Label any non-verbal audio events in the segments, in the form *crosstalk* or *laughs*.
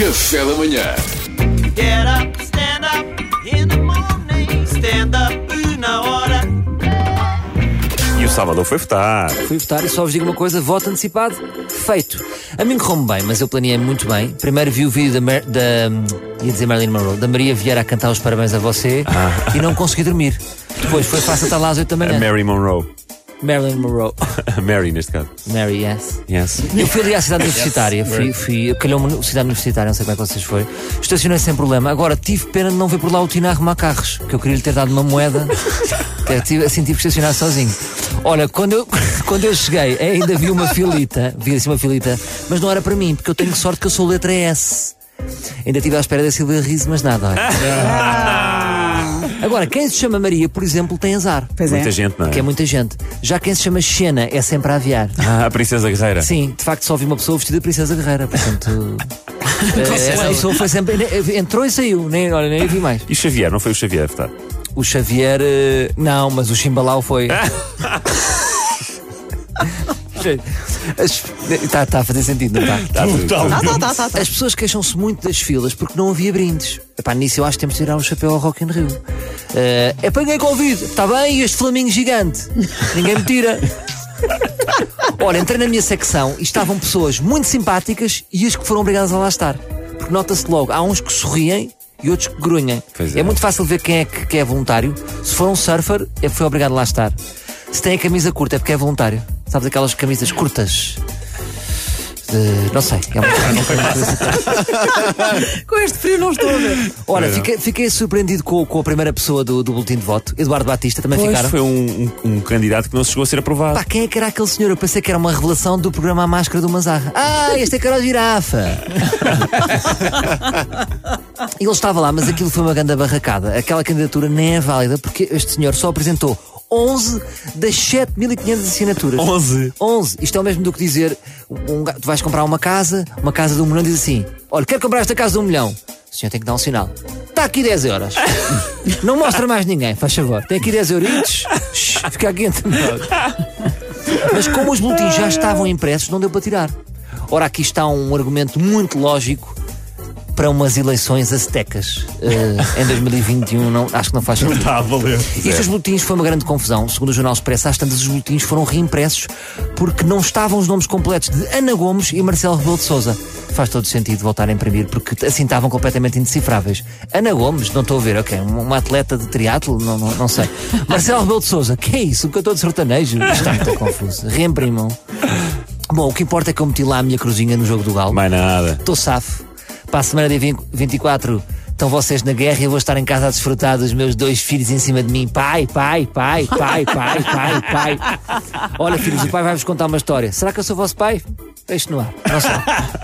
Café da manhã. Get up, stand up in the morning. Stand up na hora. E o Salvador foi votar. Fui votar e só vos digo uma coisa: voto antecipado, feito. A mim correu-me bem, mas eu planeei muito bem. Primeiro vi o vídeo da, Mar da ia dizer Marilyn Monroe, da Maria Vieira a cantar os parabéns a você e não consegui dormir. Depois foi fácil estar lá às 8 da A manhã. Mary Monroe. Marilyn Monroe. *laughs* Mary, neste caso. Mary, yes. Yes. Eu fui ali à cidade *laughs* universitária, fui, fui calhou-me cidade universitária, não sei como é que vocês foi. Estacionei sem problema. Agora tive pena de não ver por lá o Tino a arrumar carros, que eu queria lhe ter dado uma moeda. que eu tive, assim tive que estacionar sozinho. Olha, quando eu, *laughs* quando eu cheguei, ainda vi uma filita, vi assim uma filita, mas não era para mim, porque eu tenho sorte que eu sou letra S. Ainda estive à espera da Silvia Riso, mas nada. olha. Agora, quem se chama Maria, por exemplo, tem azar. Pois Muita é. gente, não é? Que é muita gente. Já quem se chama Xena é sempre a aviar. Ah, a Princesa Guerreira. Sim, de facto só vi uma pessoa vestida de Princesa Guerreira. Portanto, *laughs* eh, essa pessoa foi sempre. Entrou e saiu, nem, olha, nem vi mais. E Xavier, não foi o Xavier votar? O Xavier. eh, Não, mas o Chimbalau foi. *laughs* Está tá a fazer sentido, não está? Tá *laughs* tudo. Tá, tá, tá, tá, tá. As pessoas queixam-se muito das filas porque não havia brindes. Epá, nisso eu acho que temos de tirar o chapéu ao Rock in Rio. Eh, apanhei Covid, está bem, e este flamingo gigante. Ninguém me tira. *laughs* Olha, entrei na minha secção e estavam pessoas muito simpáticas e as que foram obrigadas a lá estar. Porque nota-se logo, há uns que sorriem e outros que grunhem. É. é. muito fácil ver quem é que, que é voluntário. Se for um surfer, é porque foi obrigado a lá estar. Se tem a camisa curta, é porque é voluntário. Sabes aquelas camisas curtas? Eh, não sei. É uma, *laughs* Com este frio não estou a ver. Olha, fiquei, fiquei surpreendido com, com a primeira pessoa do, do boletim de voto, Eduardo Batista, também Pois, ficaram. foi um, um- um candidato que não se chegou a ser aprovado. Pá, quem é que era aquele senhor? Eu pensei que era uma revelação do programa A Máscara do Mazarra. Ah, este é Carol Girafa! *laughs* Ele estava lá, mas aquilo foi uma grande barracada. Aquela candidatura nem é válida porque este senhor só apresentou 11 das 7.500 assinaturas. 11. 11. Isto é o mesmo do que dizer: um, tu vais comprar uma casa, uma casa de um milhão, diz assim: Olha, quero comprar esta casa de um milhão. O senhor tem que dar um sinal. Está aqui 10 euros. *laughs* Não mostra mais ninguém, faz favor. Tem aqui 10 euritos. Shhh, Fica aqui entre nós. Mas como os boletins já estavam impressos, não deu para tirar. Ora, aqui está um argumento muito lógico para umas eleições aztecas eh, em 2021. Não, acho que não faz sentido. Está a valer. Isto dos boletins foi uma grande confusão. Segundo o Jornal Expresso, às tantas os boletins foram reimpressos porque não estavam os nomes completos de Ana Gomes e Marcelo Rebelo de Souza. Faz todo sentido voltar a imprimir porque assim estavam completamente indecifráveis. Ana Gomes, não estou a ver, ok, uma atleta de triatlo, não, não, não sei. Marcelo Rebelo de Souza, que é isso? Um cantor de sertanejo? Está muito confuso. Reimprimam. Bom, o que importa é que eu meti lá a minha cruzinha no jogo do Galo. Mais nada. Estou safo. Para a semana 20 24 estão vocês na guerra e eu vou estar em casa a desfrutar dos meus dois filhos em cima de mim. Pai, pai, pai, pai, pai, pai, pai. Olha, filhos, o pai vai-vos contar uma história. Será que eu sou vosso pai? Deixe no ar. Não sei.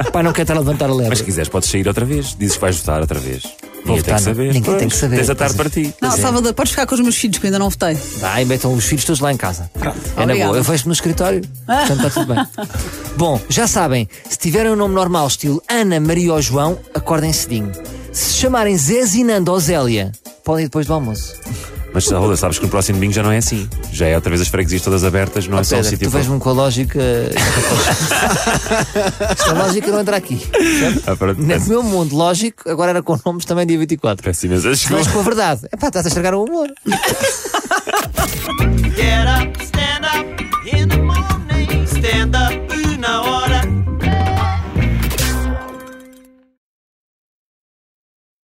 O pai não quer estar a levantar a lebre. Mas se quiseres, podes sair outra vez. Dizes que vais votar outra vez. Ninguém tem votar, que saber. ninguém tem Pois, que saber. Tens a tarde Pois para é. ti. Não, Salvador, podes ficar com os meus filhos que ainda não votei. Vai, metam os filhos todos lá em casa. Pronto. É na boa. Eu vejo no escritório. Portanto, está tudo bem. *laughs* Bom, já sabem, se tiverem um nome normal, estilo Ana, Maria ou João, acordem cedinho. Se chamarem Zé, Zinando ou Zélia, podem ir depois do almoço. Mas Salvador, sabes que no próximo domingo já não é assim. Já é outra vez as freguesias todas abertas, não é só o Pedro, sítio. tu vês-me com a lógica. *laughs* Esta lógica não entra aqui. Ah. No meu mundo lógico, agora era com nomes também dia 24. Peço imensa Mas desculpa. com a verdade. Epá, estás a estragar o amor. Get up, stand